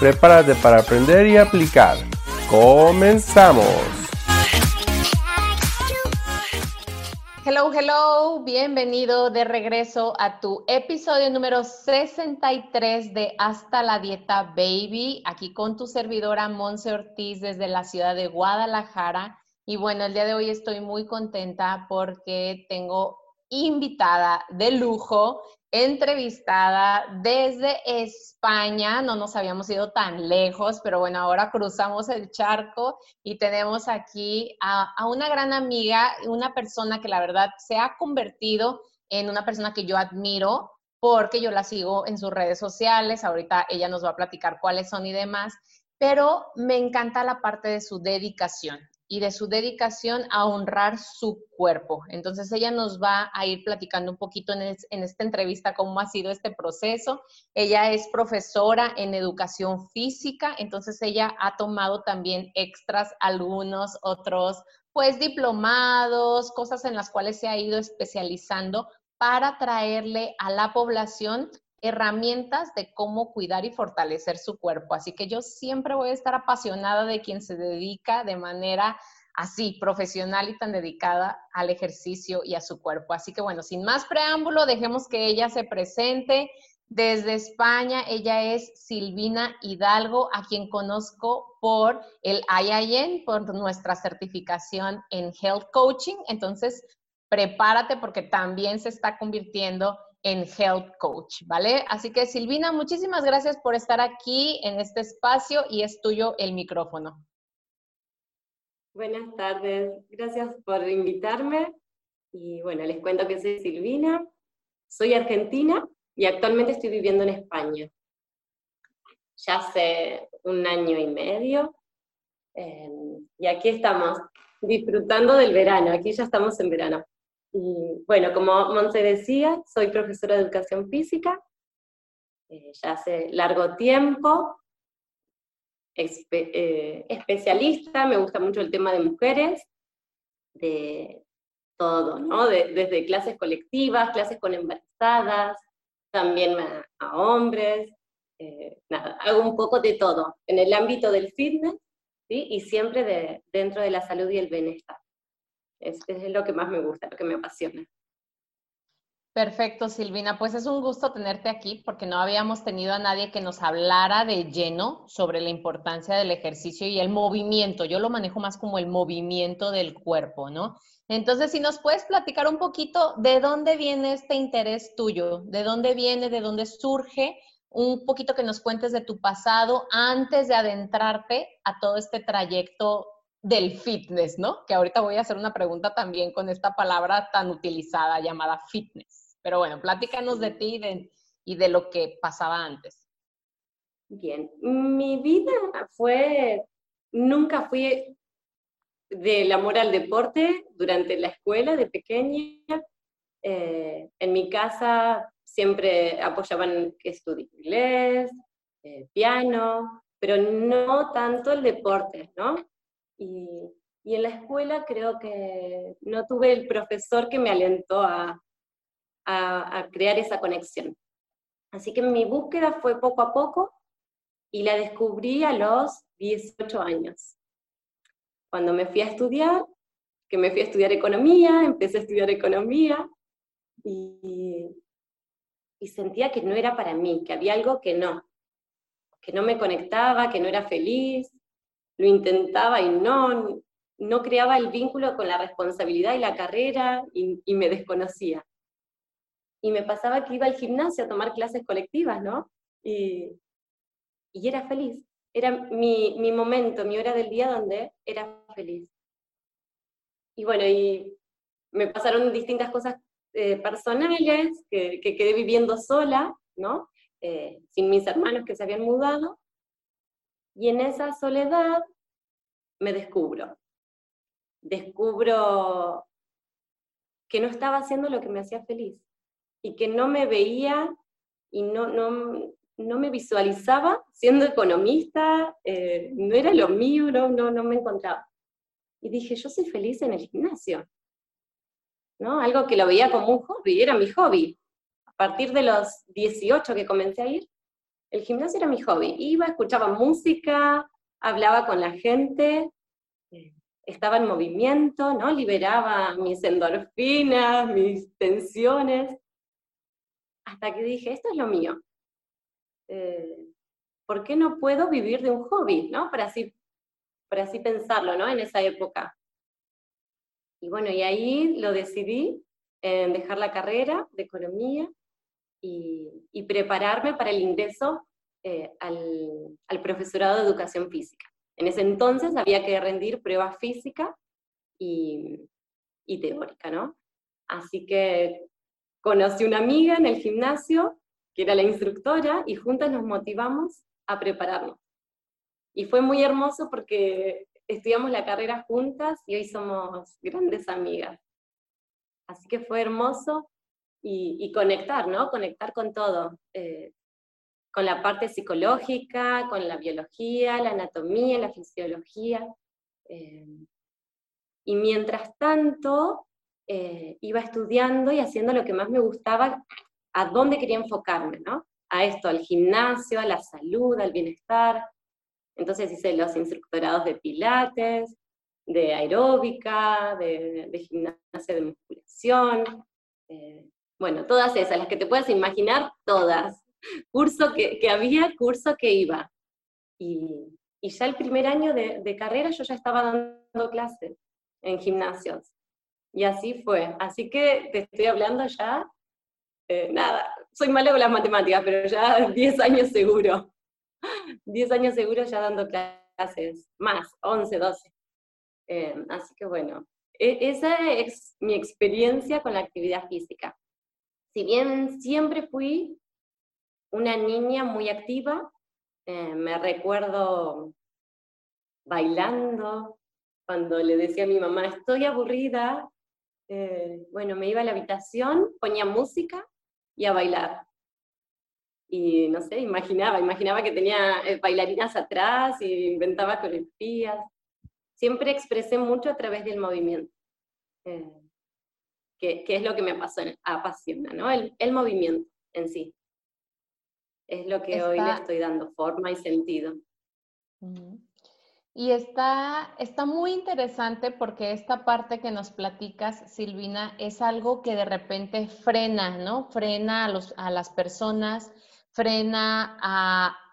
Prepárate para aprender y aplicar. ¡Comenzamos! Hello, hello, bienvenido de regreso a tu episodio número 63 de Hasta la Dieta Baby, aquí con tu servidora Monse Ortiz desde la ciudad de Guadalajara. Y bueno, el día de hoy estoy muy contenta porque tengo invitada de lujo entrevistada desde España. No nos habíamos ido tan lejos, pero bueno, ahora cruzamos el charco y tenemos aquí a, una gran amiga, una persona que la verdad se ha convertido en una persona que yo admiro porque yo la sigo en sus redes sociales. Ahorita ella nos va a platicar cuáles son y demás, pero me encanta la parte de su dedicación y de su dedicación a honrar su cuerpo. Entonces ella nos va a ir platicando un poquito en, esta entrevista cómo ha sido este proceso. Ella es profesora en educación física, entonces ella ha tomado también extras algunos otros, pues diplomados, cosas en las cuales se ha ido especializando para traerle a la población herramientas de cómo cuidar y fortalecer su cuerpo. Así que yo siempre voy a estar apasionada de quien se dedica de manera así, profesional y tan dedicada al ejercicio y a su cuerpo. Así que bueno, sin más preámbulo, dejemos que ella se presente. Desde España, ella es Silvina Hidalgo, a quien conozco por el IIN, por nuestra certificación en Health Coaching. Entonces, prepárate porque también se está convirtiendo en Health Coach, ¿vale? Así que Silvina, muchísimas gracias por estar aquí en este espacio y es tuyo el micrófono. Buenas tardes, gracias por invitarme. Y bueno, les cuento que soy Silvina, soy argentina y actualmente estoy viviendo en España. Ya hace un año y medio. Em, y aquí estamos, disfrutando del verano, aquí ya estamos en verano. Y bueno, como Monse decía, soy profesora de educación física, eh, ya hace largo tiempo, eh, especialista, me gusta mucho el tema de mujeres, de todo, ¿no? desde clases colectivas, clases con embarazadas, también a, hombres, eh, nada, hago un poco de todo, en el ámbito del fitness, ¿sí? y siempre de, dentro de la salud y el bienestar. Es, lo que más me gusta, lo que me apasiona. Perfecto, Silvina. Pues es un gusto tenerte aquí porque no habíamos tenido a nadie que nos hablara de lleno sobre la importancia del ejercicio y el movimiento. Yo lo manejo más como el movimiento del cuerpo, ¿no? Entonces, si nos puedes platicar un poquito de dónde viene este interés tuyo, de dónde viene, de dónde surge, un poquito que nos cuentes de tu pasado antes de adentrarte a todo este trayecto del fitness, ¿no? Que ahorita voy a hacer una pregunta también con esta palabra tan utilizada llamada fitness. Pero bueno, platícanos de ti y de, y de lo que pasaba antes. Bien, mi vida fue, nunca fui del amor al deporte durante la escuela de pequeña. Eh, en mi casa siempre apoyaban que estudie inglés, eh, piano, pero no tanto el deporte, ¿no? Y, en la escuela creo que no tuve el profesor que me alentó a, a, crear esa conexión. Así que mi búsqueda fue poco a poco y la descubrí a los 18 años. Cuando me fui a estudiar, que me fui a estudiar economía, empecé a estudiar economía y, y sentía que no era para mí, que había algo que no, que no me conectaba, que no era feliz, lo intentaba y no, no creaba el vínculo con la responsabilidad y la carrera y, me desconocía. Y me pasaba que iba al gimnasio a tomar clases colectivas, ¿no? Y, y era feliz. Era mi, mi, momento, mi hora del día donde era feliz. Y bueno, y me pasaron distintas cosas eh, personales, que, que, quedé viviendo sola, ¿no? Eh, sin mis hermanos que se habían mudado, y en esa soledad me descubro. Descubro que no estaba haciendo lo que me hacía feliz y que no me veía y no, no, no me visualizaba siendo economista, eh, no era lo mío, no, no, no me encontraba. Y dije, yo soy feliz en el gimnasio. ¿no? Algo que lo veía como un hobby, era mi hobby. A partir de los 18 que comencé a ir, el gimnasio era mi hobby. Iba, escuchaba música, hablaba con la gente, estaba en movimiento, ¿no? Liberaba mis endorfinas, mis tensiones. Hasta que dije, esto es lo mío. Eh, ¿Por qué no puedo vivir de un hobby, ¿no? Para así, para así pensarlo, ¿no? En esa época. Y bueno, y ahí lo decidí en dejar la carrera de economía y, prepararme para el ingreso eh, al, profesorado de educación física. En ese entonces había que rendir pruebas física y, y teórica, ¿no? Así que conocí una amiga en el gimnasio, que era la instructora, y juntas nos motivamos a prepararnos. Y fue muy hermoso porque estudiamos la carrera juntas y hoy somos grandes amigas. Así que fue hermoso y, conectar, ¿no? Conectar con todo, eh, con la parte psicológica, con la biología, la anatomía, la fisiología. Eh, y mientras tanto, eh, iba estudiando y haciendo lo que más me gustaba, a dónde quería enfocarme, ¿no? A esto, al gimnasio, a la salud, al bienestar, entonces hice los instructorados de pilates, de aeróbica, de, gimnasia de musculación, eh, bueno, todas esas, las que te puedas imaginar, todas. Curso que, había, curso que iba. Y, ya el primer año de, carrera yo ya estaba dando clases en gimnasios. Y así fue. Así que te estoy hablando ya, eh, nada, soy mala con las matemáticas, pero ya 10 años seguro. 10 años seguro ya dando clases, más, 11, 12. Eh, así que bueno, e, esa es mi experiencia con la actividad física. Si bien siempre fui una niña muy activa, eh, me recuerdo bailando, cuando le decía a mi mamá, estoy aburrida, eh, bueno, me iba a la habitación, ponía música y a bailar y no sé, imaginaba, imaginaba que tenía eh, bailarinas atrás y inventaba coreografías. Siempre expresé mucho a través del movimiento, que, es lo que me apasiona, apasiona ¿no? El, el, movimiento en sí. Es lo que hoy le estoy dando forma y sentido. Y está, está muy interesante porque esta parte que nos platicas, Silvina, es algo que de repente frena, ¿no? Frena a, los, a las personas frena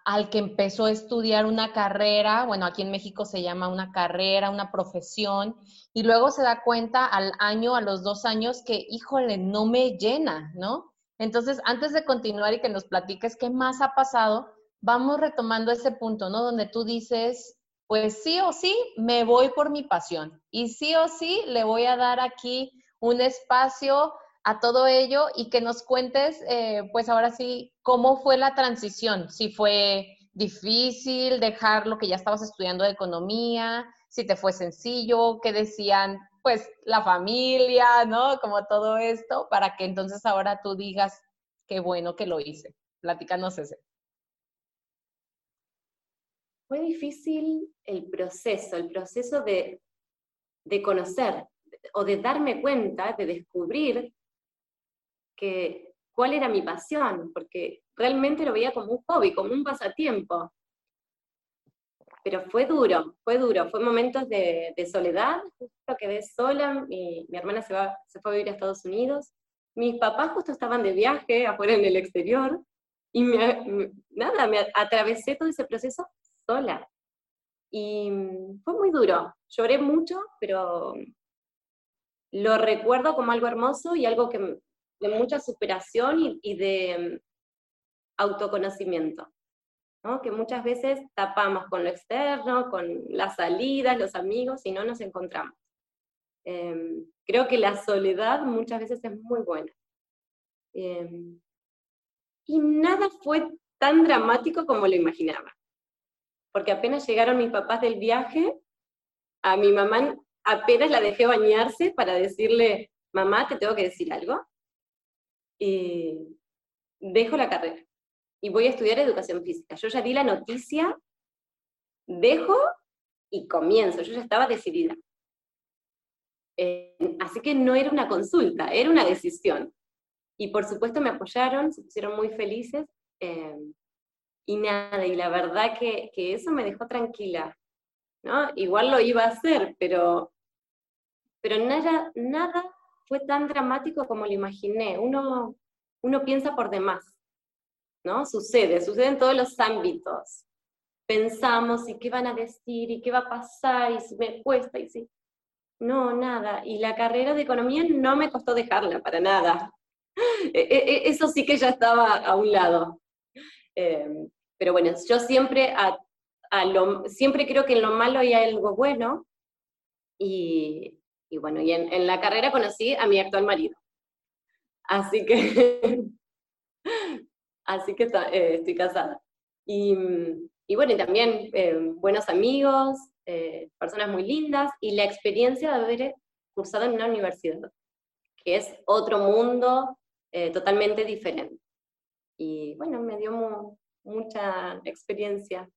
al que empezó a estudiar una carrera, bueno, aquí en México se llama una carrera, una profesión, y luego se da cuenta al año, a los dos años, que, híjole, no me llena, ¿no? Entonces, antes de continuar y que nos platiques qué más ha pasado, vamos retomando ese punto, ¿no? Donde tú dices, pues sí o sí, me voy por mi pasión, y sí o sí, le voy a dar aquí un espacio a todo ello y que nos cuentes, eh, pues ahora sí, cómo fue la transición, si fue difícil dejar lo que ya estabas estudiando de economía, si te fue sencillo, qué decían, pues la familia, ¿no? Como todo esto, para que entonces ahora tú digas, qué bueno que lo hice. Platícanos ese. Fue difícil el proceso, el proceso de, de conocer o de darme cuenta, de descubrir cuál era mi pasión, porque realmente lo veía como un hobby, como un pasatiempo. Pero fue duro, fue duro, fue momentos de, soledad, justo quedé sola, mi, hermana se, va, se fue a vivir a Estados Unidos, mis papás justo estaban de viaje afuera en el exterior, y nada, me atravesé todo ese proceso sola. Y fue muy duro, lloré mucho, pero lo recuerdo como algo hermoso y algo que de mucha superación y, de mm, autoconocimiento, ¿no? que muchas veces tapamos con lo externo, con las salidas, los amigos, y no nos encontramos. Em, creo que la soledad muchas veces es muy buena. Em, y nada fue tan dramático como lo imaginaba, porque apenas llegaron mis papás del viaje, a mi mamá apenas la dejé bañarse para decirle, mamá, te tengo que decir algo. Y dejo la carrera y voy a estudiar educación física. Yo ya di la noticia, dejo y comienzo. Yo ya estaba decidida. Eh, así que no era una consulta, era una decisión. Y por supuesto me apoyaron, se pusieron muy felices. Eh, y nada, y la verdad que, que, eso me dejó tranquila. ¿no? Igual lo iba a hacer, pero, pero nada, nada fue tan dramático como lo imaginé. Uno, uno piensa por demás, ¿no? Sucede, sucede en todos los ámbitos. Pensamos, ¿y qué van a decir? ¿Y qué va a pasar? ¿Y si me cuesta? ¿Y si...? No, nada. Y la carrera de economía no me costó dejarla, para nada. E, e, e, eso sí que ya estaba a un lado. Em, pero bueno, yo siempre, a, lo, siempre creo que en lo malo hay algo bueno. Y, y bueno, y en, la carrera conocí a mi actual marido. Así que, así que eh, estoy casada. Y, y, bueno, y también eh, buenos amigos, eh, personas muy lindas, y la experiencia de haber cursado en una universidad, que es otro mundo totalmente diferente. Y bueno, me dio mucha experiencia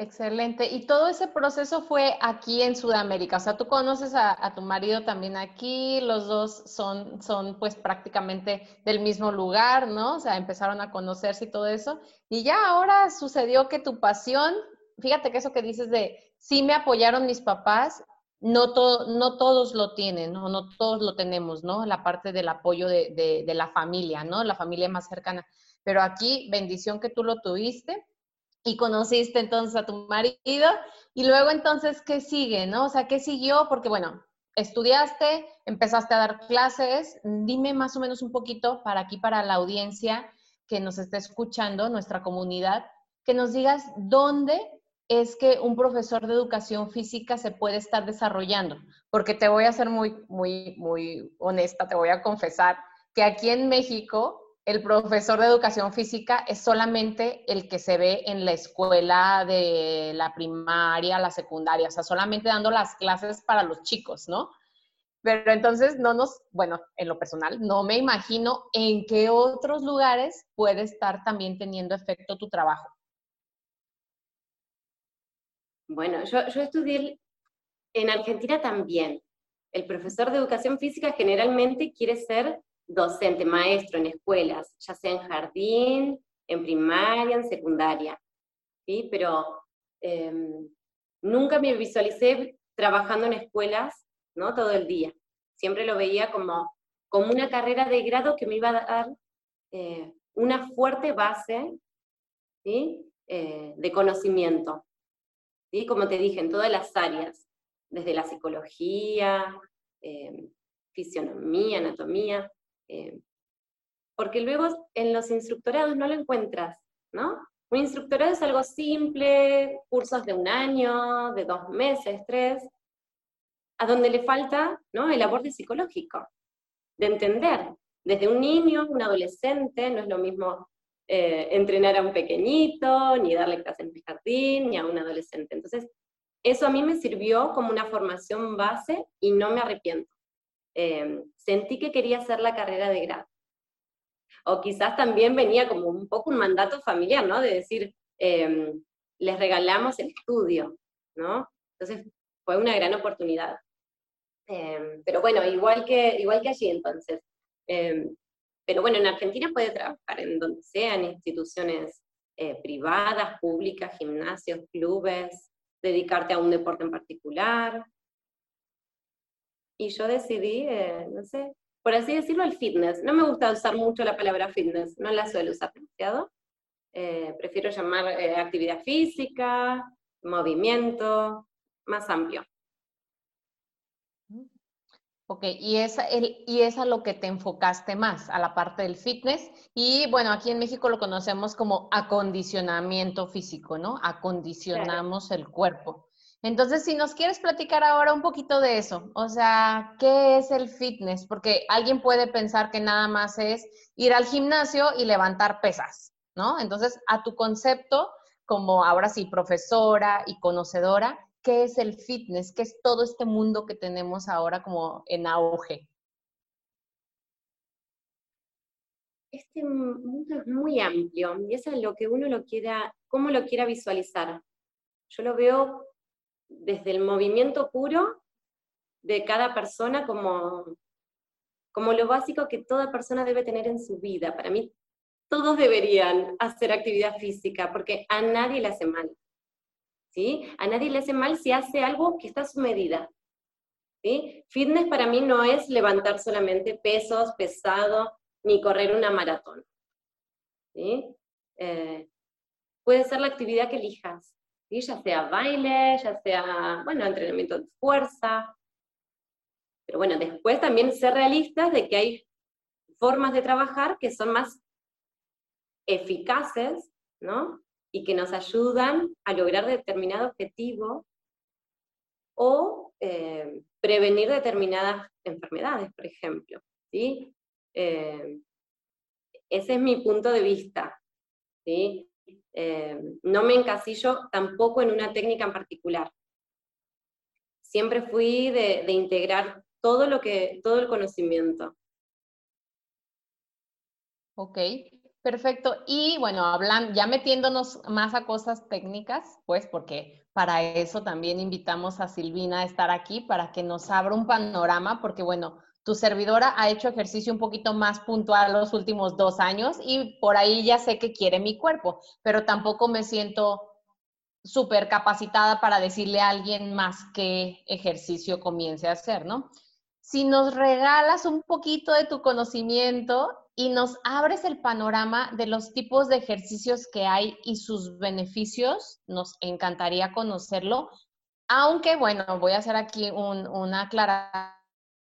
Excelente. Y todo ese proceso fue aquí en Sudamérica. O sea, tú conoces a, tu marido también aquí, los dos son, son pues prácticamente del mismo lugar, ¿no? O sea, empezaron a conocerse y todo eso. Y ya ahora sucedió que tu pasión, fíjate que eso que dices de, sí me apoyaron mis papás, no, no todos lo tienen, ¿no? no todos lo tenemos, ¿no? La parte del apoyo de, de la familia, ¿no? La familia más cercana. Pero aquí, bendición que tú lo tuviste y conociste entonces a tu marido y luego entonces, ¿qué sigue? ¿No? O sea, ¿qué siguió? Porque bueno, estudiaste, empezaste a dar clases, dime más o menos un poquito para aquí, para la audiencia que nos está escuchando, nuestra comunidad, que nos digas dónde es que un profesor de educación física se puede estar desarrollando, porque te voy a ser muy, muy, muy honesta, te voy a confesar que aquí en México el profesor de educación física es solamente el que se ve en la escuela de la primaria, la secundaria, o sea, solamente dando las clases para los chicos, ¿no? Pero entonces no nos, bueno, en lo personal, no me imagino en qué otros lugares puede estar también teniendo efecto tu trabajo. Bueno, yo, estudié en Argentina también. El profesor de educación física generalmente quiere ser docente, maestro en escuelas, ya sea en jardín, en primaria, en secundaria, ¿sí? Pero em, nunca me visualicé trabajando en escuelas, ¿no? Todo el día. Siempre lo veía como, como una carrera de grado que me iba a dar eh, una fuerte base, ¿sí? Eh, de conocimiento, ¿sí? Como te dije, en todas las áreas, desde la psicología, em, fisionomía, anatomía, eh, porque luego en los instructorados no lo encuentras, ¿no? Un instructorado es algo simple, cursos de un año, de dos meses, tres, a donde le falta ¿no? el aborde psicológico, de entender. Desde un niño, un adolescente, no es lo mismo eh, entrenar a un pequeñito, ni darle clases en el jardín, ni a un adolescente. Entonces, eso a mí me sirvió como una formación base y no me arrepiento. Em, sentí que quería hacer la carrera de grado. O quizás también venía como un poco un mandato familiar, ¿no? De decir, em, les regalamos el estudio, ¿no? Entonces fue una gran oportunidad. Em, pero bueno, igual que, igual que allí entonces. pero bueno, en Argentina puede trabajar en donde sea, en instituciones eh, privadas, públicas, gimnasios, clubes, dedicarte a un deporte en particular, y yo decidí, eh, no sé, por así decirlo, el fitness. No me gusta usar mucho la palabra fitness, no la suelo usar demasiado. Eh, prefiero llamar eh, actividad física, movimiento, más amplio. Ok, y es, el, y es a lo que te enfocaste más, a la parte del fitness. Y bueno, aquí en México lo conocemos como acondicionamiento físico, ¿no? Acondicionamos el cuerpo. Entonces, si nos quieres platicar ahora un poquito de eso, o sea, ¿qué es el fitness? Porque alguien puede pensar que nada más es ir al gimnasio y levantar pesas, ¿no? Entonces, a tu concepto, como ahora sí, profesora y conocedora, qué es el fitness, qué es todo este mundo que tenemos ahora como en auge. Este mundo es muy amplio y es lo que uno lo quiera, cómo lo quiera visualizar. Yo lo veo desde el movimiento puro de cada persona como, como lo básico que toda persona debe tener en su vida. Para mí, todos deberían hacer actividad física porque a nadie le hace mal. ¿sí? A nadie le hace mal si hace algo que está a su medida. ¿sí? Fitness para mí no es levantar solamente pesos pesados ni correr una maratón. ¿sí? Eh, puede ser la actividad que elijas, ¿sí? ya sea baile, ya sea, bueno, entrenamiento de fuerza. Pero bueno, después también ser realistas de que hay formas de trabajar que son más eficaces, ¿no? Y que nos ayudan a lograr determinado objetivo o eh, prevenir determinadas enfermedades, por ejemplo, ¿sí? Eh, ese es mi punto de vista, ¿sí? Eh, no me encasillo tampoco en una técnica en particular. Siempre fui de, integrar todo lo que, todo el conocimiento. Ok, Perfecto. Y bueno, hablan, ya metiéndonos más a cosas técnicas, pues porque para eso también invitamos a Silvina a estar aquí, para que nos abra un panorama, porque bueno, tu servidora ha hecho ejercicio un poquito más puntual los últimos dos años y por ahí ya sé que quiere mi cuerpo, pero tampoco me siento súper capacitada para decirle a alguien más qué ejercicio comience a hacer, ¿no? Si nos regalas un poquito de tu conocimiento y nos abres el panorama de los tipos de ejercicios que hay y sus beneficios. Nos encantaría conocerlo, aunque bueno, voy a hacer aquí una aclaración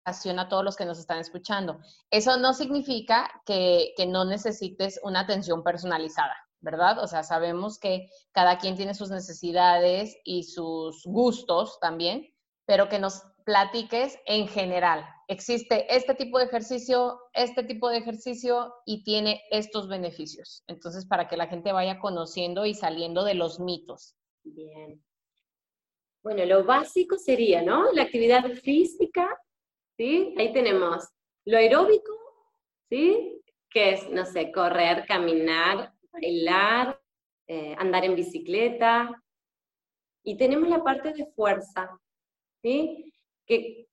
a todos los que nos están escuchando. Eso no significa que, que no necesites una atención personalizada, ¿verdad? O sea, sabemos que cada quien tiene sus necesidades y sus gustos también, pero que nos platiques en general, existe este tipo de ejercicio, este tipo de ejercicio y tiene estos beneficios. Entonces, para que la gente vaya conociendo y saliendo de los mitos. Bien. Bueno, lo básico sería, ¿no? La actividad física, ¿sí? Ahí tenemos lo aeróbico, ¿sí? Que es, no sé, correr, caminar, bailar, eh, andar en bicicleta. Y tenemos la parte de fuerza, ¿sí? Que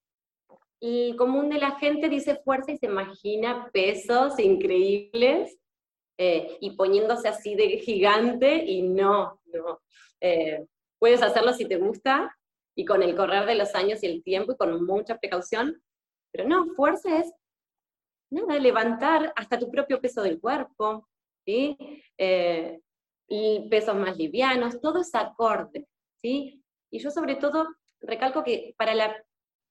el común de la gente dice fuerza y se imagina pesos increíbles eh, y poniéndose así de gigante y no, no. Eh, puedes hacerlo si te gusta y con el correr de los años y el tiempo y con mucha precaución, pero no, fuerza es nada, levantar hasta tu propio peso del cuerpo, ¿sí? Eh, y pesos más livianos, todo es acorde, ¿sí? Y yo sobre todo recalco que para la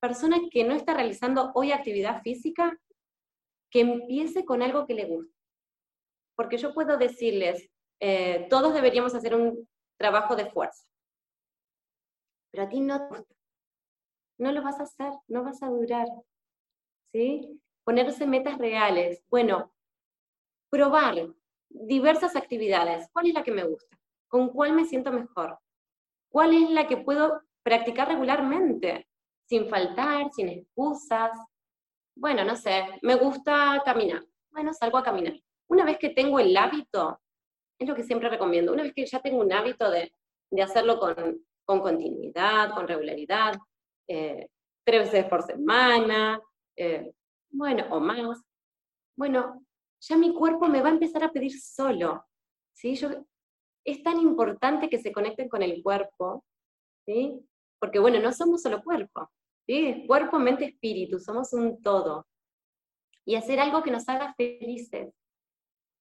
persona que no está realizando hoy actividad física, que empiece con algo que le guste. Porque yo puedo decirles, eh, todos deberíamos hacer un trabajo de fuerza, pero a ti no te gusta. No lo vas a hacer, no vas a durar. ¿Sí? Ponerse metas reales. Bueno, probar diversas actividades. ¿Cuál es la que me gusta? ¿Con cuál me siento mejor? ¿Cuál es la que puedo practicar regularmente? sin faltar, sin excusas. Bueno, no sé, me gusta caminar. Bueno, salgo a caminar. Una vez que tengo el hábito, es lo que siempre recomiendo, una vez que ya tengo un hábito de, hacerlo con, continuidad, con regularidad, eh, tres veces por semana, eh, bueno, o más, bueno, ya mi cuerpo me va a empezar a pedir solo. ¿sí? Yo, es tan importante que se conecten con el cuerpo, ¿sí? porque bueno, no somos solo cuerpo, ¿sí? cuerpo, mente, espíritu, somos un todo. Y hacer algo que nos haga felices.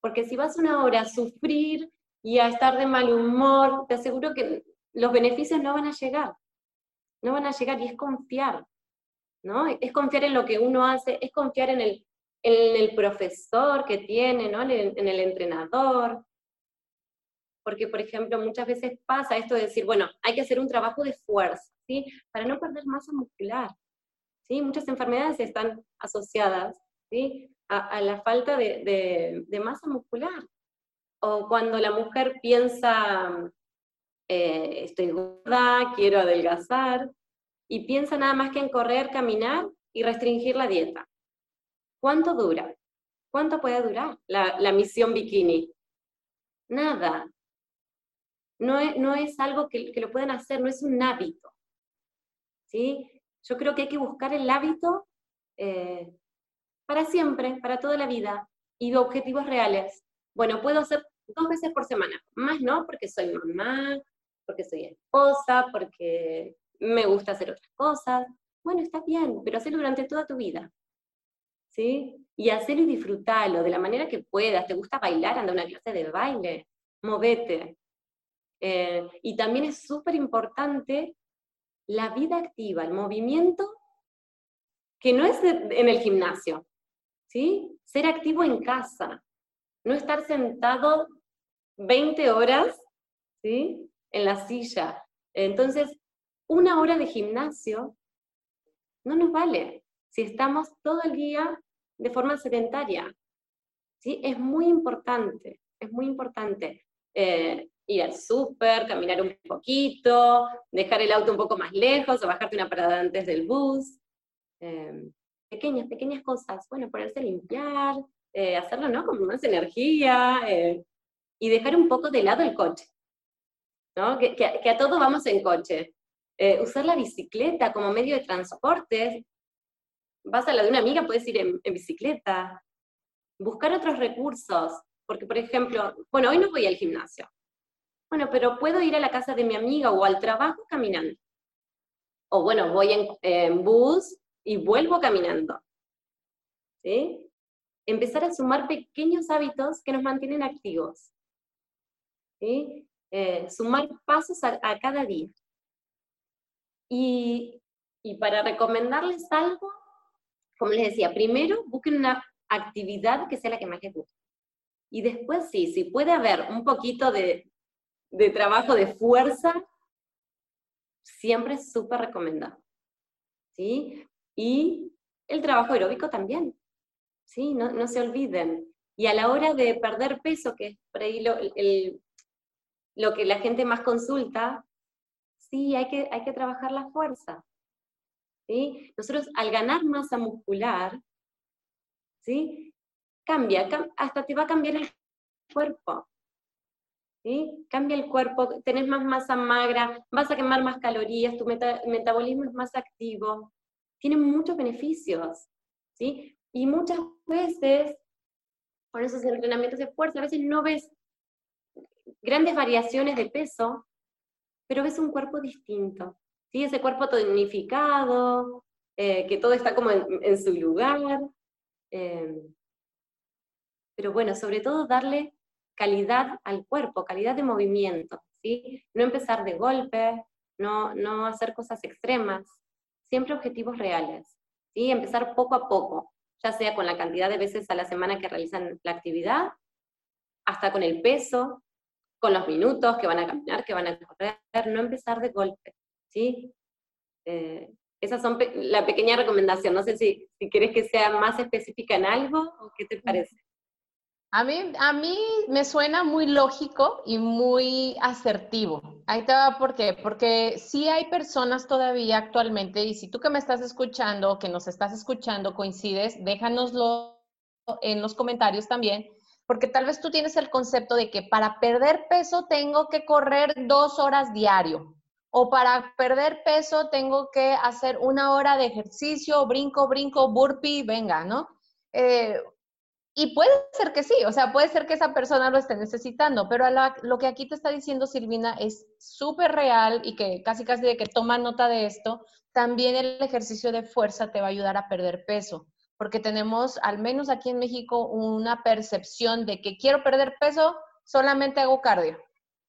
Porque si vas una hora a sufrir y a estar de mal humor, te aseguro que los beneficios no van a llegar. No van a llegar y es confiar. ¿No? Es confiar en lo que uno hace, es confiar en el, en el profesor que tiene, ¿no? en, el, entrenador, porque, por ejemplo, muchas veces pasa esto de decir, bueno, hay que hacer un trabajo de fuerza, ¿sí? Para no perder masa muscular, ¿sí? Muchas enfermedades están asociadas, ¿sí? A, la falta de, masa muscular. O cuando la mujer piensa, eh, estoy gorda, quiero adelgazar, y piensa nada más que en correr, caminar y restringir la dieta. ¿Cuánto dura? ¿Cuánto puede durar la, misión bikini? Nada. No es, no es algo que, lo pueden hacer, no es un hábito. ¿sí? Yo creo que hay que buscar el hábito eh, para siempre, para toda la vida, y de objetivos reales. Bueno, puedo hacer dos veces por semana, más no, porque soy mamá, porque soy esposa, porque me gusta hacer otras cosas. Bueno, está bien, pero hacerlo durante toda tu vida. ¿Sí? Y hacerlo y disfrutarlo de la manera que puedas. ¿Te gusta bailar? Anda a una clase de baile, movete. Eh, y también es súper importante la vida activa, el movimiento, que no es en el gimnasio, ¿sí? Ser activo en casa, no estar sentado 20 horas, ¿sí? En la silla. Entonces, una hora de gimnasio no nos vale si estamos todo el día de forma sedentaria. ¿sí? Es muy importante, es muy importante eh, ir al súper, caminar un poquito, dejar el auto un poco más lejos o bajarte una parada antes del bus. Em, pequeñas, pequeñas cosas. Bueno, ponerse a limpiar, eh, hacerlo, ¿no? Con más energía eh, y dejar un poco de lado el coche. ¿no? Que, que, a todos vamos en coche. Eh, usar la bicicleta como medio de transporte. Vas a la de una amiga, puedes ir en, bicicleta. Buscar otros recursos. Porque, por ejemplo, bueno, hoy no voy al gimnasio. Bueno, pero puedo ir a la casa de mi amiga o al trabajo caminando. O bueno, voy en, bus y vuelvo caminando. ¿Sí? Empezar a sumar pequeños hábitos que nos mantienen activos. ¿Sí? Eh, sumar pasos a, cada día. Y, y para recomendarles algo, como les decía, primero busquen una actividad que sea la que más les guste. Y después sí, si puede haber un poquito de, de trabajo de fuerza, siempre es súper recomendado. ¿Sí? Y el trabajo aeróbico también. ¿Sí? No, no, se olviden. Y a la hora de perder peso, que es por ahí lo, el, lo que la gente más consulta, sí, hay que, hay que trabajar la fuerza. ¿sí? Nosotros al ganar masa muscular, ¿sí? cambia, hasta te va a cambiar el cuerpo. ¿sí? Cambia el cuerpo, tenés más masa magra, vas a quemar más calorías, tu metabolismo es más activo. Tiene muchos beneficios. ¿sí? Y muchas veces, con esos entrenamientos de fuerza, a veces no ves grandes variaciones de peso, pero ves un cuerpo distinto, ¿sí? Ese cuerpo tonificado, eh, que todo está como en, su lugar. Eh, pero bueno, sobre todo darle calidad al cuerpo, calidad de movimiento, ¿sí? No empezar de golpe, no, no hacer cosas extremas, siempre objetivos reales, ¿sí? Empezar poco a poco, ya sea con la cantidad de veces a la semana que realizan la actividad, hasta con el peso, con los minutos que van a caminar, que van a correr, no empezar de golpe, ¿sí? Eh, esas son la pequeña recomendación. No sé si, si quieres que sea más específica en algo o qué te parece. A mí, a mí me suena muy lógico y muy asertivo. Ahí te va, ¿por qué? Porque sí hay personas todavía actualmente, y si tú que me estás escuchando, que nos estás escuchando, coincides, déjanoslo en los comentarios también, porque tal vez tú tienes el concepto de que para perder peso tengo que correr dos horas diario, o para perder peso tengo que hacer una hora de ejercicio, brinco, brinco, burpee, venga, ¿no? Eh, y puede ser que sí, o sea, puede ser que esa persona lo esté necesitando, pero lo que aquí te está diciendo Silvina es súper real y que casi casi de que toma nota de esto, también el ejercicio de fuerza te va a ayudar a perder peso porque tenemos, al menos aquí en México, una percepción de que quiero perder peso, solamente hago cardio.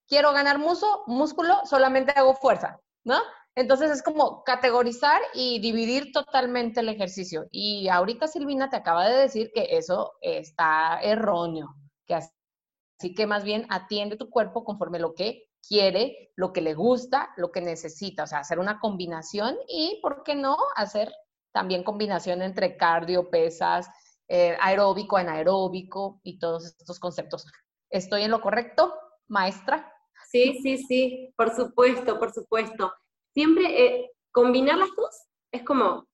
Quiero ganar muso, músculo, solamente hago fuerza, ¿no? Entonces es como categorizar y dividir totalmente el ejercicio. Y ahorita Silvina te acaba de decir que eso está erróneo, que así que más bien atiende tu cuerpo conforme lo que quiere, lo que le gusta, lo que necesita, o sea, hacer una combinación y, ¿por qué no?, hacer también combinación entre cardio, pesas, eh, aeróbico, anaeróbico y todos estos conceptos. ¿Estoy en lo correcto, maestra? Sí, sí, sí, por supuesto, por supuesto. Siempre eh, combinar las dos es como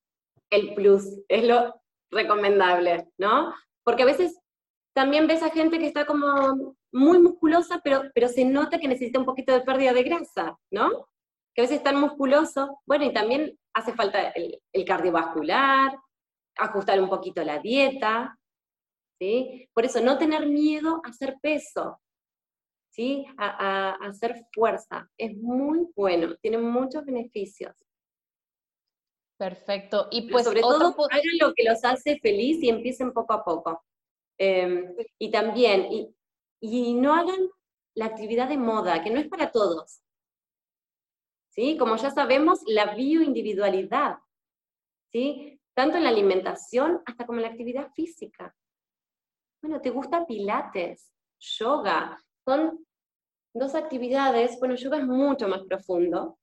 el plus, es lo recomendable, ¿no? Porque a veces también ves a gente que está como muy musculosa, pero, pero se nota que necesita un poquito de pérdida de grasa, ¿no? Que a veces están musculosos, bueno, y también hace falta el, el cardiovascular, ajustar un poquito la dieta, ¿sí? Por eso, no tener miedo a hacer peso, ¿sí? A, a, hacer fuerza. Es muy bueno, tiene muchos beneficios. Perfecto. Y pues sobre todo hagan lo que los hace feliz y empiecen poco a poco. Em, y también, y, y, no hagan la actividad de moda, que no es para todos. ¿Sí? Como ya sabemos, la bioindividualidad, ¿sí? Tanto en la alimentación hasta como en la actividad física. Bueno, ¿te gusta pilates, yoga? Son dos actividades, bueno, yoga es mucho más profundo,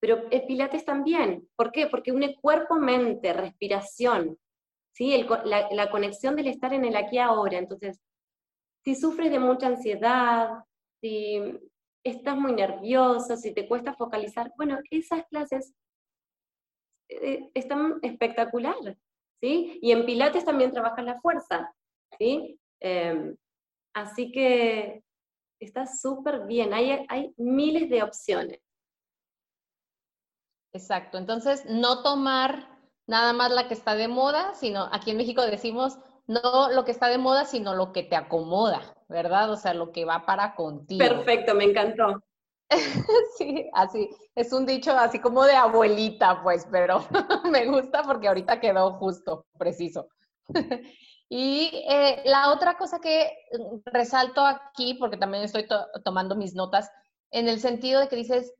pero el pilates también. ¿Por qué? Porque une cuerpo, mente, respiración, ¿sí? la, conexión del estar en el aquí ahora. Entonces, si sufres de mucha ansiedad, si estás muy nervioso, si te cuesta focalizar, bueno, esas clases eh, están espectacular, ¿sí? Y en Pilates también trabajas la fuerza, ¿sí? Em, así que está súper bien, hay, hay miles de opciones. Exacto, entonces no tomar nada más la que está de moda, sino aquí en México decimos no lo que está de moda, sino lo que te acomoda, ¿verdad? O sea, lo que va para contigo. Perfecto, me encantó. sí, así, es un dicho así como de abuelita, pues, pero me gusta porque ahorita quedó justo, preciso. y eh, la otra cosa que resalto aquí, porque también estoy tomando mis notas, en el sentido de que dices,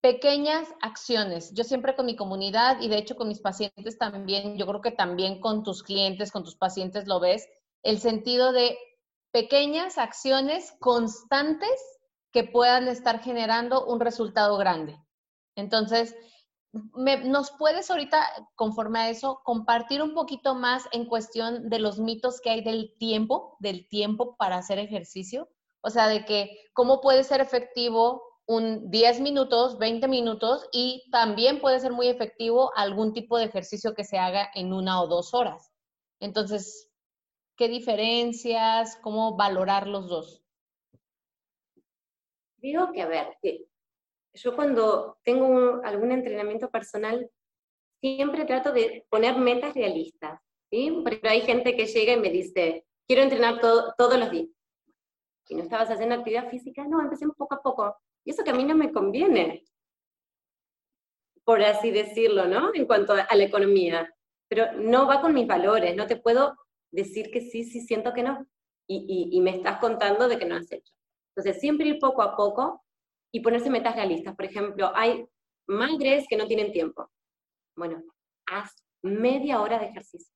pequeñas acciones. Yo siempre con mi comunidad y de hecho con mis pacientes también, yo creo que también con tus clientes, con tus pacientes lo ves, el sentido de pequeñas acciones constantes que puedan estar generando un resultado grande. Entonces, ¿nos puedes ahorita, conforme a eso, compartir un poquito más en cuestión de los mitos que hay del tiempo, del tiempo para hacer ejercicio? O sea, de que cómo puede ser efectivo un 10 minutos, 20 minutos y también puede ser muy efectivo algún tipo de ejercicio que se haga en una o dos horas. Entonces, ¿qué diferencias? ¿Cómo valorar los dos? Digo que, a ver, yo cuando tengo algún entrenamiento personal, siempre trato de poner metas realistas, ¿sí? Pero hay gente que llega y me dice, quiero entrenar todos los días. ¿Y no estabas haciendo actividad física? No, empecemos poco a poco. Y eso que a mí no me conviene, por así decirlo, ¿no? En cuanto a, la economía. Pero no va con mis valores, no te puedo decir que sí, sí siento que no. Y, me estás contando de que no has hecho. Entonces, siempre ir poco a poco y ponerse metas realistas. Por ejemplo, hay madres que no tienen tiempo. Bueno, haz media hora de ejercicio,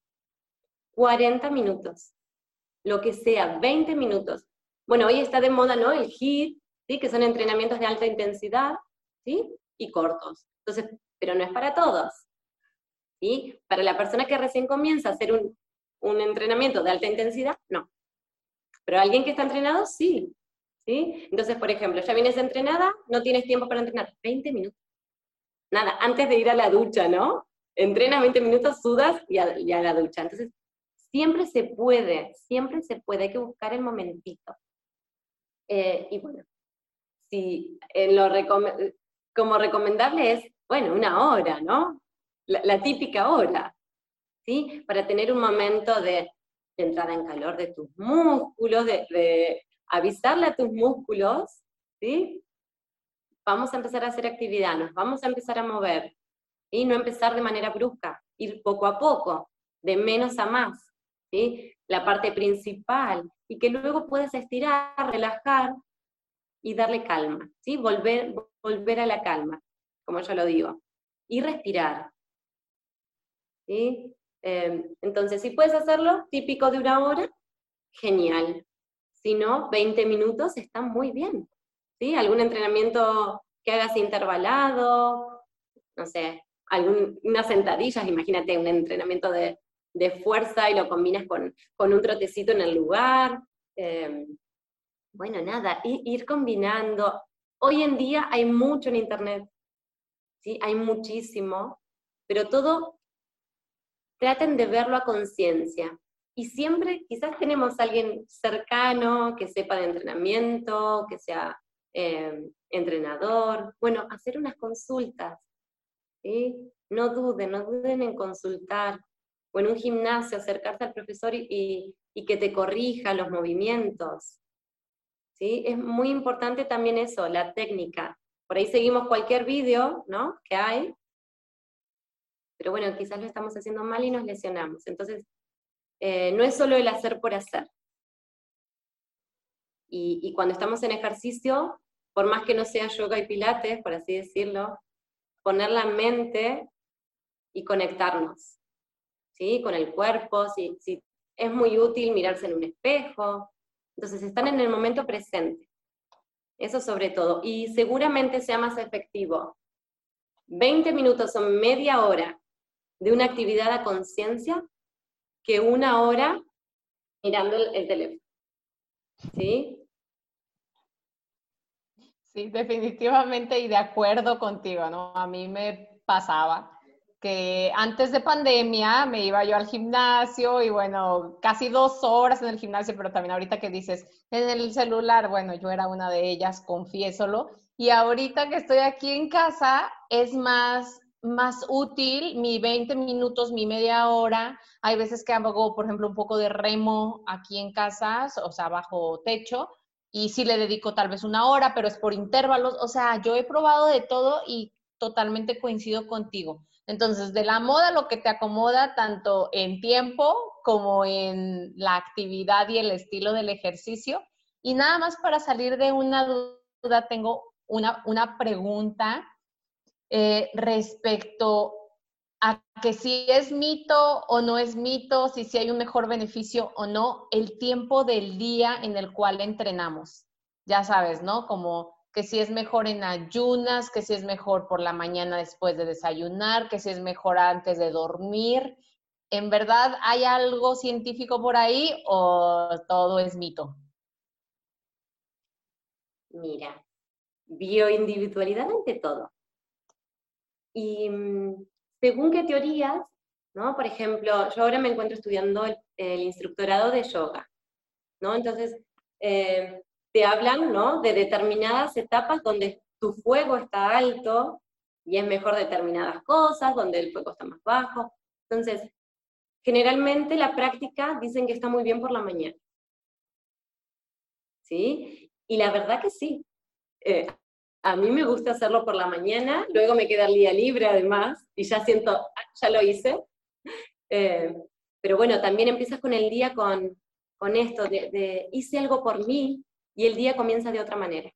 40 minutos, lo que sea, 20 minutos. Bueno, hoy está de moda, ¿no? El HIIT, que son entrenamientos de alta intensidad ¿sí? y cortos. Entonces, pero no es para todos. ¿sí? Para la persona que recién comienza a hacer un, un entrenamiento de alta intensidad, no. Pero alguien que está entrenado, sí. ¿sí? Entonces, por ejemplo, ya vienes entrenada, no tienes tiempo para entrenar, 20 minutos. Nada, antes de ir a la ducha, ¿no? Entrenas 20 minutos, sudas y a, y a la ducha. Entonces, siempre se puede, siempre se puede, hay que buscar el momentito. Eh, y bueno, si en lo como recomendable es, bueno, una hora, ¿no? La, típica hora, ¿sí? Para tener un momento de, entrada en calor de tus músculos, de, avisarle a tus músculos, ¿sí? Vamos a empezar a hacer actividad, nos vamos a empezar a mover, y no empezar de manera brusca, ir poco a poco, de menos a más, ¿sí? La parte principal, y que luego puedes estirar, relajar, y darle calma, ¿sí? Volver, volver a la calma, como yo lo digo, y respirar. ¿sí? Em, entonces, si puedes hacerlo, típico de una hora, genial. Si no, 20 minutos está muy bien. ¿sí? Algún entrenamiento que hagas intervalado, no sé, algunas sentadillas, imagínate un entrenamiento de, de fuerza y lo combinas con, con un trotecito en el lugar. Eh, bueno, nada, ir combinando. Hoy en día hay mucho en Internet, ¿sí? Hay muchísimo, pero todo traten de verlo a conciencia. Y siempre quizás tenemos a alguien cercano que sepa de entrenamiento, que sea eh, entrenador. Bueno, hacer unas consultas. No duden, no duden en consultar. O en un gimnasio, acercarse al profesor y que te corrija los movimientos. ¿Sí? Es muy importante también eso, la técnica. Por ahí seguimos cualquier vídeo ¿no? que hay, pero bueno, quizás lo estamos haciendo mal y nos lesionamos. Entonces, eh, no es solo el hacer por hacer. Y, cuando estamos en ejercicio, por más que no sea yoga y pilates, por así decirlo, poner la mente y conectarnos, ¿sí? Con el cuerpo, si, si es muy útil mirarse en un espejo. Entonces, están en el momento presente. Eso sobre todo. Y seguramente sea más efectivo 20 minutos o media hora de una actividad a conciencia que una hora mirando el, teléfono. ¿Sí? Sí, definitivamente y de acuerdo contigo, ¿no? A mí me pasaba que antes de pandemia me iba yo al gimnasio y bueno, casi dos horas en el gimnasio, pero también ahorita que dices en el celular, bueno, yo era una de ellas, confiésolo. Y ahorita que estoy aquí en casa, es más más útil mi 20 minutos, mi media hora. Hay veces que hago, por ejemplo, un poco de remo aquí en casa, o sea, bajo techo, y sí le dedico tal vez una hora, pero es por intervalos. O sea, yo he probado de todo y totalmente coincido contigo. Entonces, de la moda lo que te acomoda tanto en tiempo como en la actividad y el estilo del ejercicio. Y nada más para salir de una duda, tengo una, una pregunta eh, respecto a que si es mito o no es mito, si, si hay un mejor beneficio o no, el tiempo del día en el cual entrenamos. Ya sabes, ¿no? Como que si es mejor en ayunas, que si es mejor por la mañana después de desayunar, que si es mejor antes de dormir. ¿En verdad hay algo científico por ahí o todo es mito? Mira, bioindividualidad ante todo. Y mm, según qué teorías, ¿no? Por ejemplo, yo ahora me encuentro estudiando el, instructorado de yoga, ¿no? Entonces, eh, te hablan, ¿no? De determinadas etapas donde tu fuego está alto y es mejor determinadas cosas, donde el fuego está más bajo. Entonces, generalmente la práctica dicen que está muy bien por la mañana. ¿Sí? Y la verdad que sí. Eh, a mí me gusta hacerlo por la mañana, luego me queda el día libre además, y ya siento, ah, ya lo hice. Eh, pero bueno, también empiezas con el día con, con esto de, hice algo por mí y el día comienza de otra manera.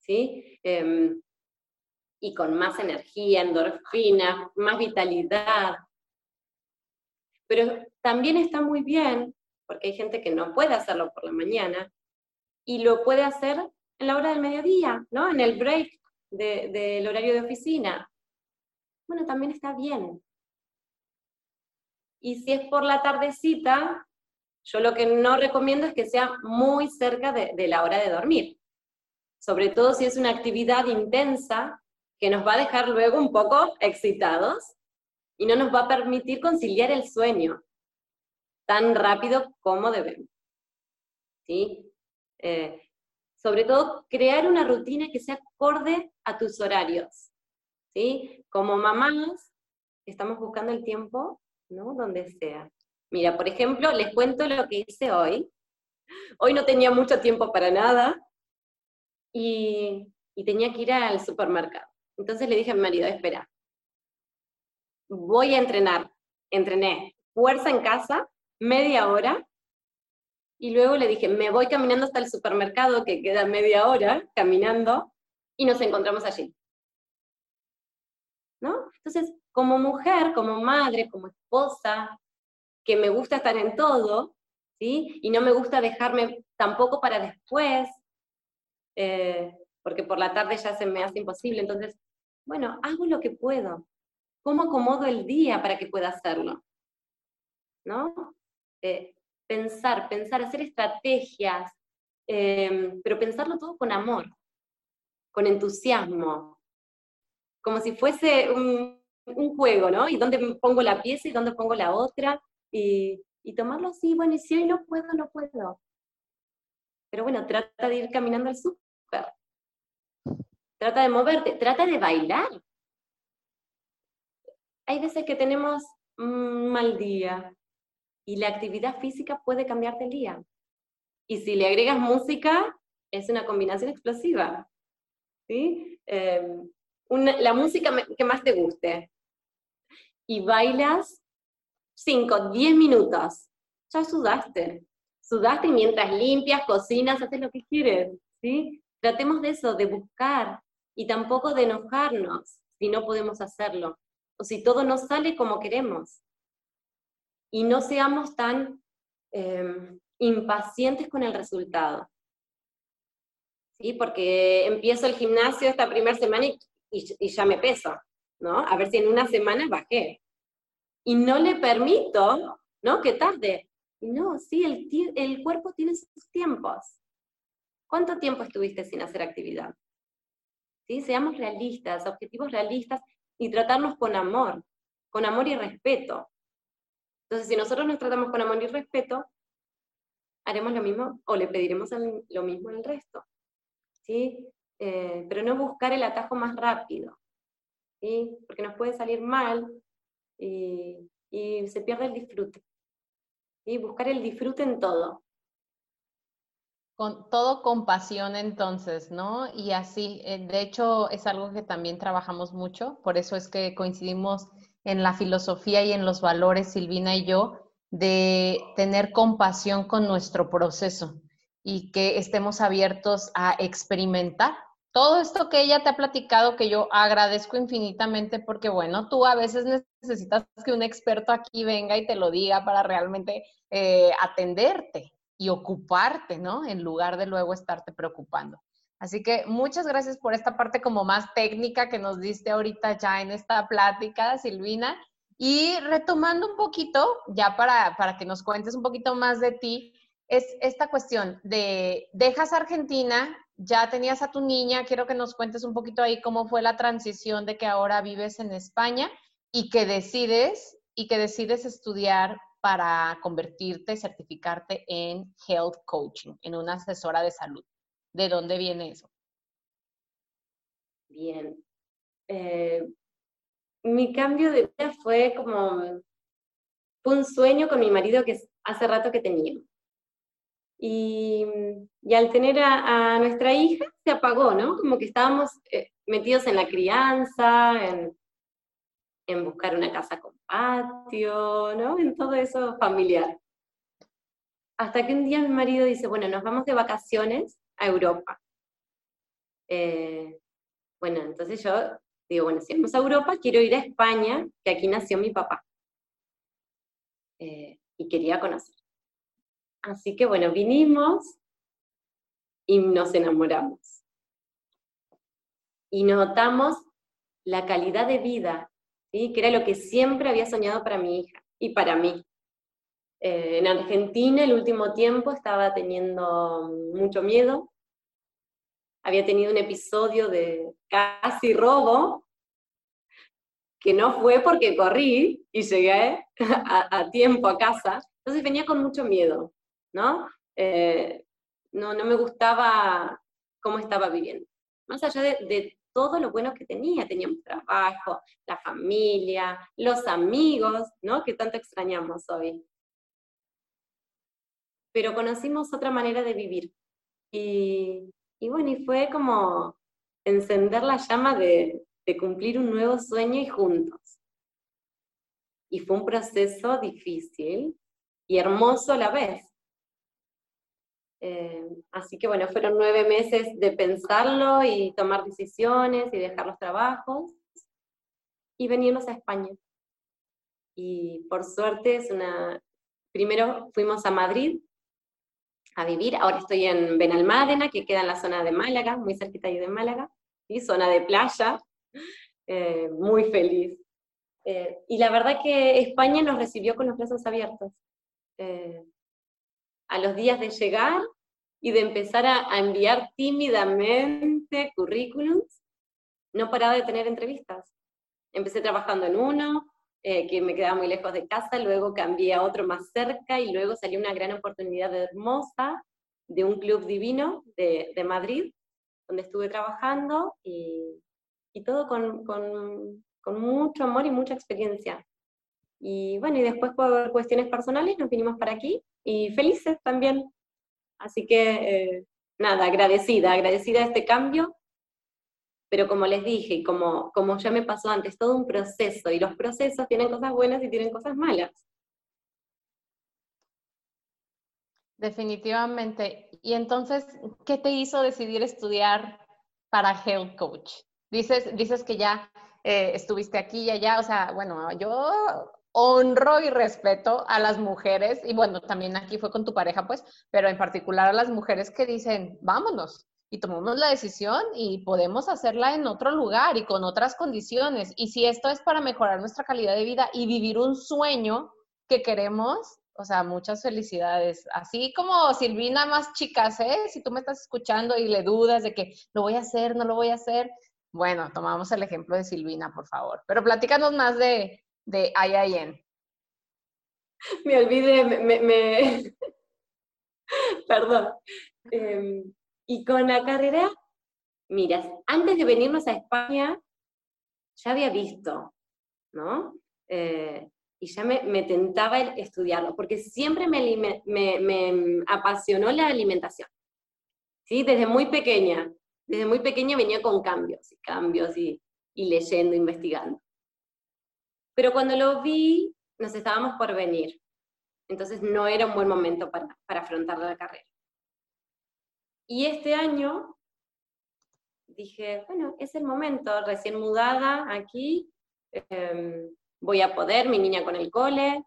¿Sí? Em, y con más energía, endorfina, más vitalidad. Pero también está muy bien, porque hay gente que no puede hacerlo por la mañana y lo puede hacer en la hora del mediodía, ¿no? En el break del horario de oficina. Bueno, también está bien. Y si es por la tardecita, yo lo que no recomiendo es que sea muy cerca de, la hora de dormir. Sobre todo si es una actividad intensa que nos va a dejar luego un poco excitados y no nos va a permitir conciliar el sueño tan rápido como debemos. ¿Sí? Eh, sobre todo crear una rutina que sea acorde a tus horarios. ¿sí? Como mamás, estamos buscando el tiempo, ¿no? Donde sea. Mira, por ejemplo, les cuento lo que hice hoy. Hoy no tenía mucho tiempo para nada y, tenía que ir al supermercado. Entonces le dije a mi marido, espera, voy a entrenar. Entrené fuerza en casa, media hora, y luego le dije, me voy caminando hasta el supermercado, que queda media hora caminando, y nos encontramos allí. ¿No? Entonces, como mujer, como madre, como esposa, que me gusta estar en todo, ¿sí? Y no me gusta dejarme tampoco para después, eh, porque por la tarde ya se me hace imposible. Entonces, bueno, hago lo que puedo. ¿Cómo acomodo el día para que pueda hacerlo? ¿No? Eh, pensar, pensar, hacer estrategias, em, pero pensarlo todo con amor, con entusiasmo, como si fuese un, juego, ¿no? Y dónde pongo la pieza y dónde pongo la otra, y, y tomarlo así, bueno, y si hoy no puedo, no puedo. Pero bueno, trata de ir caminando al súper. Trata de moverte, trata de bailar. Hay veces que tenemos un mal día y la actividad física puede cambiarte el día. Y si le agregas música, es una combinación explosiva. ¿sí? Em, la música que más te guste. Y bailas 5, 10 minutos. Ya sudaste. Sudaste mientras limpias, cocinas, haces lo que quieres. ¿sí? Tratemos de eso, de buscar y tampoco de enojarnos si no podemos hacerlo o si todo no sale como queremos. Y no seamos tan em, impacientes con el resultado. ¿Sí? Porque empiezo el gimnasio esta primera semana y, ya me peso, ¿no? A ver si en una semana bajé. Y no le permito, ¿no? Que tarde. no, sí, el, el cuerpo tiene sus tiempos. ¿Cuánto tiempo estuviste sin hacer actividad? ¿Sí? Seamos realistas, objetivos realistas y tratarnos con amor, con amor y respeto. Entonces, si nosotros nos tratamos con amor y respeto, haremos lo mismo o le pediremos lo mismo al resto. ¿sí? Eh, pero no buscar el atajo más rápido, ¿sí? porque nos puede salir mal y, se pierde el disfrute. ¿sí? Buscar el disfrute en todo. Con todo con pasión entonces, ¿no? Y así, eh, de hecho es algo que también trabajamos mucho, por eso es que coincidimos en la filosofía y en los valores, Silvina y yo, de tener compasión con nuestro proceso y que estemos abiertos a experimentar. Todo esto que ella te ha platicado, que yo agradezco infinitamente porque, bueno, tú a veces necesitas que un experto aquí venga y te lo diga para realmente eh, atenderte y ocuparte, ¿no? En lugar de luego estarte preocupando. Así que muchas gracias por esta parte como más técnica que nos diste ahorita ya en esta plática, Silvina. Y retomando un poquito, ya para, para que nos cuentes un poquito más de ti, es esta cuestión de, dejas Argentina, ya tenías a tu niña, quiero que nos cuentes un poquito ahí cómo fue la transición de que ahora vives en España y que decides y que decides estudiar para convertirte, certificarte en health coaching, en una asesora de salud. ¿De dónde viene eso? Bien. Eh, mi cambio de vida fue como un sueño con mi marido que hace rato que tenía. Y, al tener a, nuestra hija se apagó, ¿no? Como que estábamos eh, metidos en la crianza, en, buscar una casa con patio, ¿no? En todo eso familiar. Hasta que un día mi marido dice, bueno, nos vamos de vacaciones a Europa. Eh, bueno, entonces yo digo, bueno, si vamos a Europa, quiero ir a España, que aquí nació mi papá. Eh, y quería conocer. Así que bueno, vinimos y nos enamoramos. Y notamos la calidad de vida que era lo que siempre había soñado para mi hija y para mí. Eh, en Argentina el último tiempo estaba teniendo mucho miedo, había tenido un episodio de casi robo, que no fue porque corrí y llegué a, tiempo a casa, entonces venía con mucho miedo, ¿no? Eh, no, no me gustaba cómo estaba viviendo. Más allá de, todo lo bueno que tenía. Teníamos trabajo, la familia, los amigos, ¿no? Que tanto extrañamos hoy. Pero conocimos otra manera de vivir. Y, bueno, y fue como encender la llama de, de cumplir un nuevo sueño y juntos. Y fue un proceso difícil y hermoso a la vez, eh, así que bueno, fueron nueve meses de pensarlo y tomar decisiones y dejar los trabajos y venirnos a España. Y por suerte es una... Primero fuimos a Madrid a vivir, ahora estoy en Benalmádena, que queda en la zona de Málaga, muy cerquita de Málaga, y zona de playa, eh, muy feliz. Eh, y la verdad que España nos recibió con los brazos abiertos a los días de llegar, y de empezar a, a enviar tímidamente currículums, no paraba de tener entrevistas. Empecé trabajando en uno, eh, que me quedaba muy lejos de casa, luego cambié a otro más cerca y luego salió una gran oportunidad hermosa de un club divino de, de Madrid, donde estuve trabajando y, y todo con, con, con, mucho amor y mucha experiencia. Y bueno, y después por cuestiones personales nos vinimos para aquí y felices también. Así que eh, nada, agradecida, agradecida de este cambio pero como les dije, y como, como ya me pasó antes, todo un proceso, y los procesos tienen cosas buenas y tienen cosas malas. Definitivamente. Y entonces, ¿qué te hizo decidir estudiar para Health Coach? Dices, dices que ya eh, estuviste aquí y allá, o sea, bueno, yo honro y respeto a las mujeres, y bueno, también aquí fue con tu pareja, pues, pero en particular a las mujeres que dicen, vámonos, y tomamos la decisión y podemos hacerla en otro lugar y con otras condiciones. Y si esto es para mejorar nuestra calidad de vida y vivir un sueño que queremos, o sea, muchas felicidades. Así como Silvina más chicas, ¿eh? Si tú me estás escuchando y le dudas de que lo voy a hacer, no lo voy a hacer, bueno, tomamos el ejemplo de Silvina, por favor. Pero platícanos más de, de IIN. Me olvidé, me... me... Perdón. Eh y con la carrera, mira, antes de venirnos a España, ya había visto, ¿no? Eh, y ya me, tentaba estudiarlo, porque siempre me, me, apasionó la alimentación. ¿sí? Desde muy pequeña, desde muy pequeña venía con cambios y cambios y, leyendo, investigando. Pero cuando lo vi, nos estábamos por venir. Entonces no era un buen momento para, para afrontar la carrera. Y este año dije, bueno, es el momento, recién mudada aquí, em, voy a poder, mi niña con el cole,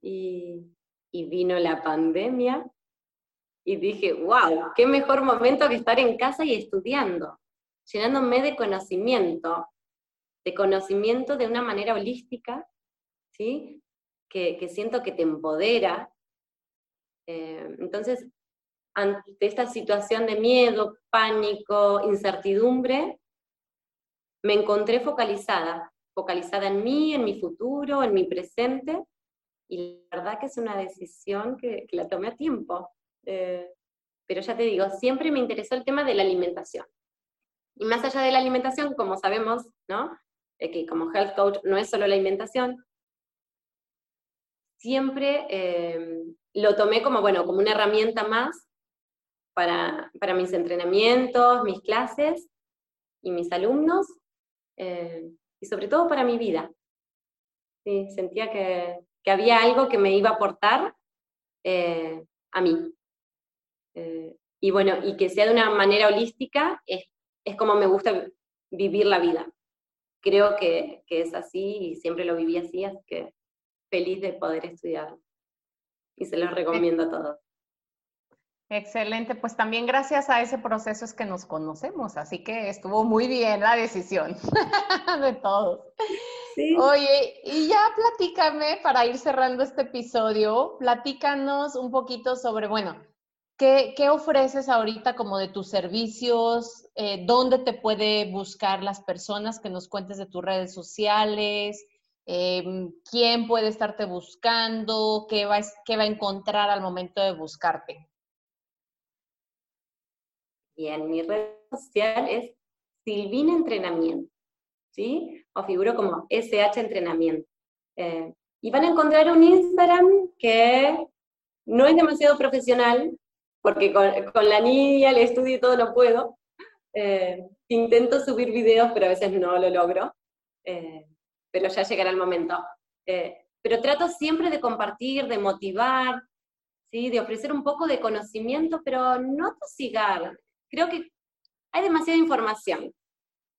y, y vino la pandemia, y dije, wow, qué mejor momento que estar en casa y estudiando, llenándome de conocimiento, de conocimiento de una manera holística, ¿sí? que, que siento que te empodera. Eh, entonces, ante esta situación de miedo, pánico, incertidumbre, me encontré focalizada, focalizada en mí, en mi futuro, en mi presente, y la verdad que es una decisión que, la tomé a tiempo. Eh, pero ya te digo, siempre me interesó el tema de la alimentación. Y más allá de la alimentación, como sabemos, ¿no? Que como health coach no es solo la alimentación, siempre eh, lo tomé como, bueno, como una herramienta más para, para mis entrenamientos, mis clases y mis alumnos, eh, y sobre todo para mi vida. Sí, sentía que, que, había algo que me iba a aportar eh, a mí. Eh, y bueno, y que sea de una manera holística, es, es como me gusta vivir la vida. Creo que, que, es así y siempre lo viví así, así que feliz de poder estudiar. Y se los recomiendo a todos. Excelente, pues también gracias a ese proceso es que nos conocemos, así que estuvo muy bien la decisión de todos. Oye, y ya platícame para ir cerrando este episodio, platícanos un poquito sobre, bueno, ¿qué, ofreces ahorita como de tus servicios? Eh, ¿Dónde te puede buscar las personas? Que nos cuentes de tus redes sociales, em, quién puede estarte buscando, qué va, qué va a encontrar al momento de buscarte. en mi red social es Silvina Entrenamiento, ¿sí? O figuro como SH Entrenamiento. Eh, y van a encontrar un Instagram que no es demasiado profesional, porque con, la niña, el estudio y todo no puedo. Eh, intento subir videos, pero a veces no lo logro. Eh, pero ya llegará el momento. pero trato siempre de compartir, de motivar, ¿sí? de ofrecer un poco de conocimiento, pero no tosigar creo que hay demasiada información.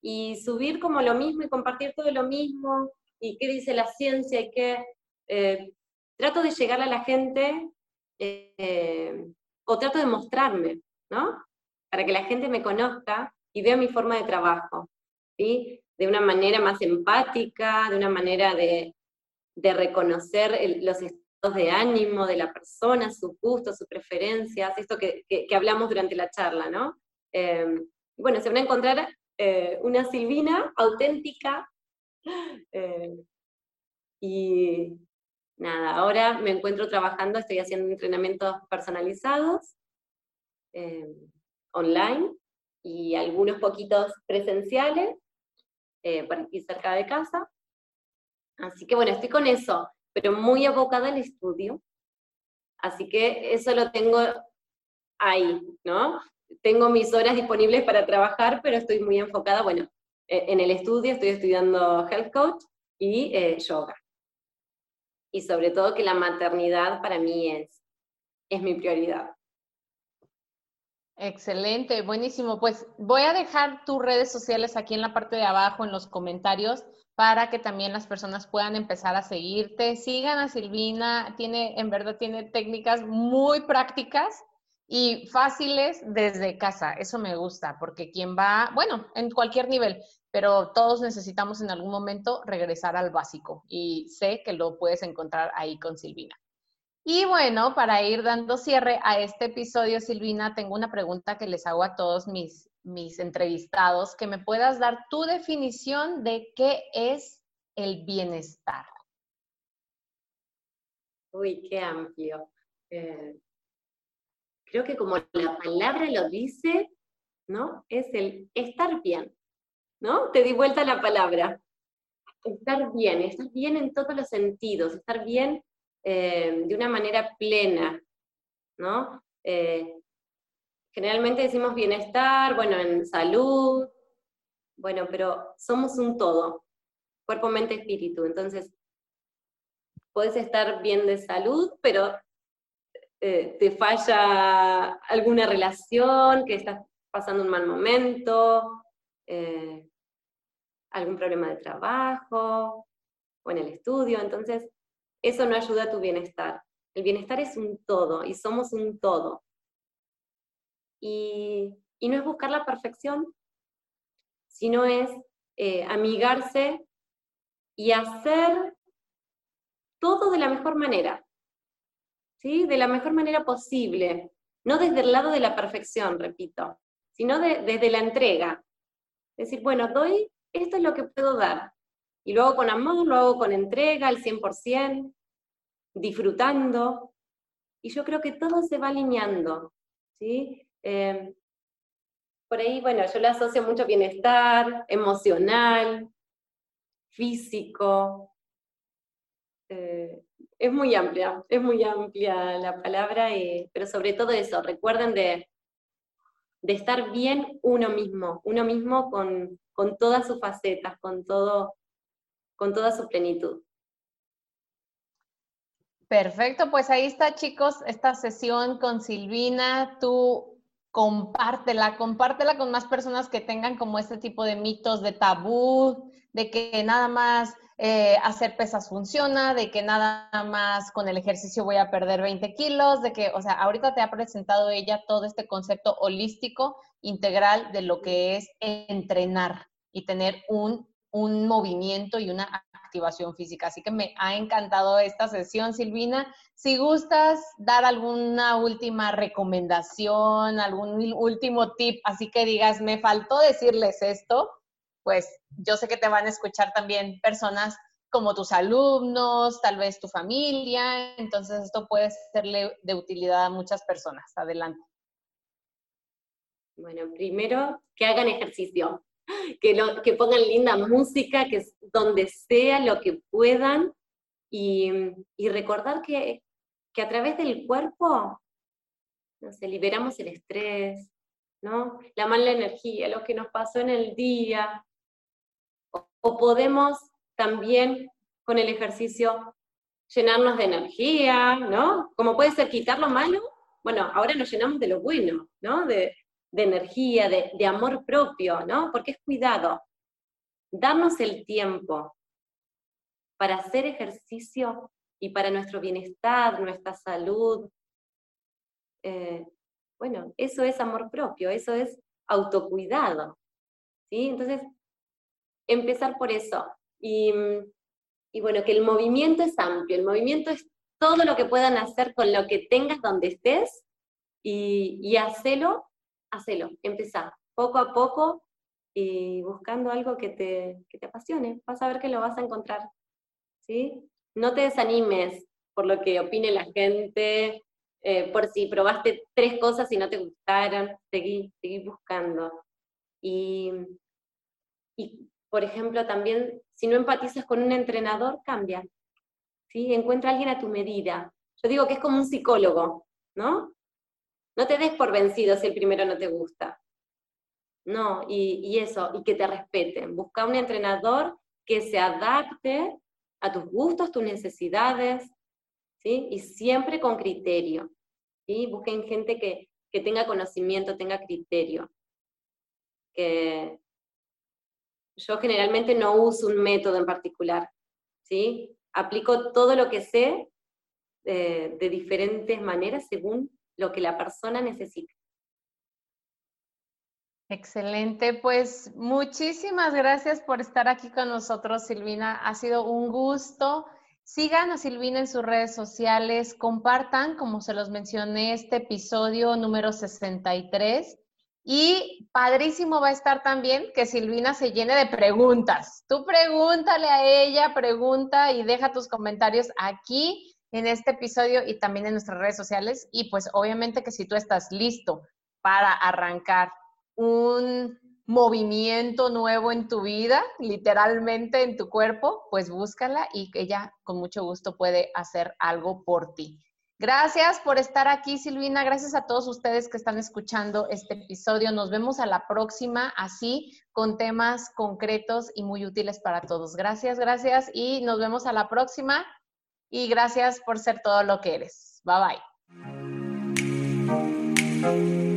Y subir como lo mismo y compartir todo lo mismo, y qué dice la ciencia, y qué... Eh, trato de llegar a la gente, eh, o trato de mostrarme, ¿no? Para que la gente me conozca y vea mi forma de trabajo, ¿sí? De una manera más empática, de una manera de, de reconocer los estados de ánimo de la persona, sus gustos, sus preferencias, esto que, hablamos durante la charla, ¿no? Em, bueno, se van a encontrar eh, una Silvina auténtica eh, y nada, ahora me encuentro trabajando, estoy haciendo entrenamientos personalizados em, online y algunos poquitos presenciales eh, para aquí cerca de casa. Así que bueno, estoy con eso pero muy abocada al estudio. Así que eso lo tengo ahí, ¿no? Tengo mis horas disponibles para trabajar, pero estoy muy enfocada, bueno, e, en el estudio, estoy estudiando Health Coach y eh, yoga. Y sobre todo que la maternidad para mí es, es mi prioridad. Excelente, buenísimo. Pues voy a dejar tus redes sociales aquí en la parte de abajo, en los comentarios, para que también las personas puedan empezar a seguirte. Sigan a Silvina, tiene, en verdad tiene técnicas muy prácticas y fáciles desde casa. Eso me gusta, porque quien va, bueno, en cualquier nivel, pero todos necesitamos en algún momento regresar al básico y sé que lo puedes encontrar ahí con Silvina. Y bueno, para ir dando cierre a este episodio, Silvina, tengo una pregunta que les hago a todos mis mis entrevistados, que me puedas dar tu definición de qué es el bienestar. Uy, qué amplio. Eh, creo que como la palabra lo dice, ¿no? Es el estar bien, ¿no? Te di vuelta la palabra. Estar bien, estar bien en todos los sentidos, estar bien eh, de una manera plena, ¿no? Eh, Generalmente decimos bienestar, bueno, en salud, bueno, pero somos un todo, cuerpo, mente, espíritu. Entonces, puedes estar bien de salud, pero eh, te falla alguna relación, que estás pasando un mal momento, eh, algún problema de trabajo o en el estudio. Entonces, eso no ayuda a tu bienestar. El bienestar es un todo y somos un todo y, no es buscar la perfección, sino es eh, amigarse y hacer todo de la mejor manera, ¿sí? de la mejor manera posible, no desde el lado de la perfección, repito, sino desde la entrega. Es decir, bueno, doy, esto es lo que puedo dar, y lo hago con amor, lo hago con entrega, al 100%, disfrutando, y yo creo que todo se va alineando, ¿sí? Em, por ahí, bueno, yo le asocio mucho bienestar emocional, físico. Eh, es muy amplia, es muy amplia la palabra, pero sobre todo eso, recuerden de, de estar bien uno mismo, uno mismo con, con todas sus facetas, con, todo, con toda su plenitud. Perfecto, pues ahí está chicos, esta sesión con Silvina. Tú compártela, compártela con más personas que tengan como este tipo de mitos de tabú, de que nada más eh, hacer pesas funciona, de que nada más con el ejercicio voy a perder 20 kilos, de que, o sea, ahorita te ha presentado ella todo este concepto holístico, integral de lo que es entrenar y tener un, un movimiento y una activación física. Así que me ha encantado esta sesión, Silvina. Si gustas dar alguna última recomendación, algún último tip, así que digas, me faltó decirles esto, pues yo sé que te van a escuchar también personas como tus alumnos, tal vez tu familia, entonces esto puede serle de utilidad a muchas personas. Adelante. Bueno, primero que hagan ejercicio, que, que pongan linda música, que donde sea lo que puedan, y, recordar que, a través del cuerpo no liberamos el estrés, ¿no? la mala energía, lo que nos pasó en el día, o, podemos también con el ejercicio llenarnos de energía, ¿no? Como puede ser quitar lo malo, bueno, ahora nos llenamos de lo bueno, ¿no? De, energía, de, amor propio, ¿no? Porque es cuidado. Darnos el tiempo para hacer ejercicio y para nuestro bienestar, nuestra salud. Eh, bueno, eso es amor propio, eso es autocuidado. ¿sí? Entonces, empezar por eso. Y, y bueno, que el movimiento es amplio, el movimiento es todo lo que puedan hacer con lo que tengas donde estés y, y hacelo, hacelo, empezá poco a poco y buscando algo que te, que te apasione. Vas a ver que lo vas a encontrar. ¿sí? No te desanimes por lo que opine la gente, eh, por si probaste tres cosas y no te gustaron, seguí, seguí buscando. Y, por ejemplo, también, si no empatizas con un entrenador, cambia. ¿sí? Encuentra a alguien a tu medida. Yo digo que es como un psicólogo, ¿no? No te des por vencido si el primero no te gusta. No, y, y eso, y que te respeten. Busca un entrenador que se adapte a tus gustos, tus necesidades, ¿sí? Y siempre con criterio, ¿sí? Busquen gente que, que tenga conocimiento, tenga criterio. Que yo generalmente no uso un método en particular, ¿sí? Aplico todo lo que sé eh, de diferentes maneras según lo que la persona necesita. Excelente, pues muchísimas gracias por estar aquí con nosotros, Silvina. Ha sido un gusto. Sigan a Silvina en sus redes sociales, compartan, como se los mencioné, este episodio número 63. Y padrísimo va a estar también que Silvina se llene de preguntas. Tú pregúntale a ella, pregunta y deja tus comentarios aquí en este episodio y también en nuestras redes sociales. Y pues obviamente que si tú estás listo para arrancar un movimiento nuevo en tu vida, literalmente en tu cuerpo, pues búscala y ella con mucho gusto puede hacer algo por ti. Gracias por estar aquí, Silvina. Gracias a todos ustedes que están escuchando este episodio. Nos vemos a la próxima, así con temas concretos y muy útiles para todos. Gracias, gracias y nos vemos a la próxima. Y gracias por ser todo lo que eres. Bye bye.